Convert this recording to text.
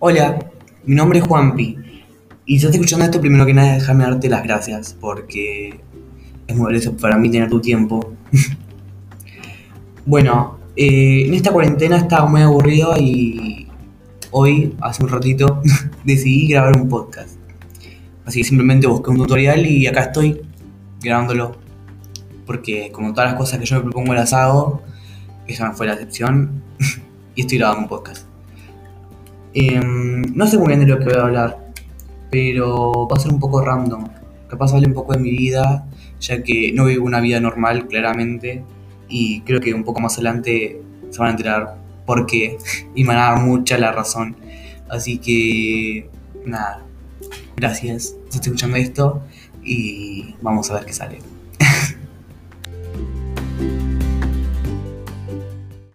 Hola, mi nombre es Juanpi. Y si estás escuchando esto, primero que nada, déjame darte las gracias porque es muy valioso para mí tener tu tiempo. bueno, eh, en esta cuarentena estaba muy aburrido y hoy, hace un ratito, decidí grabar un podcast. Así que simplemente busqué un tutorial y acá estoy grabándolo. Porque como todas las cosas que yo me propongo las hago, esa no fue la excepción y estoy grabando un podcast. Em, no sé muy bien de lo que voy a hablar, pero va a ser un poco random. Capaz hable un poco de mi vida, ya que no vivo una vida normal, claramente, y creo que un poco más adelante se van a enterar por qué, y me van a dar mucha la razón. Así que, nada, gracias estoy escuchando esto, y vamos a ver qué sale.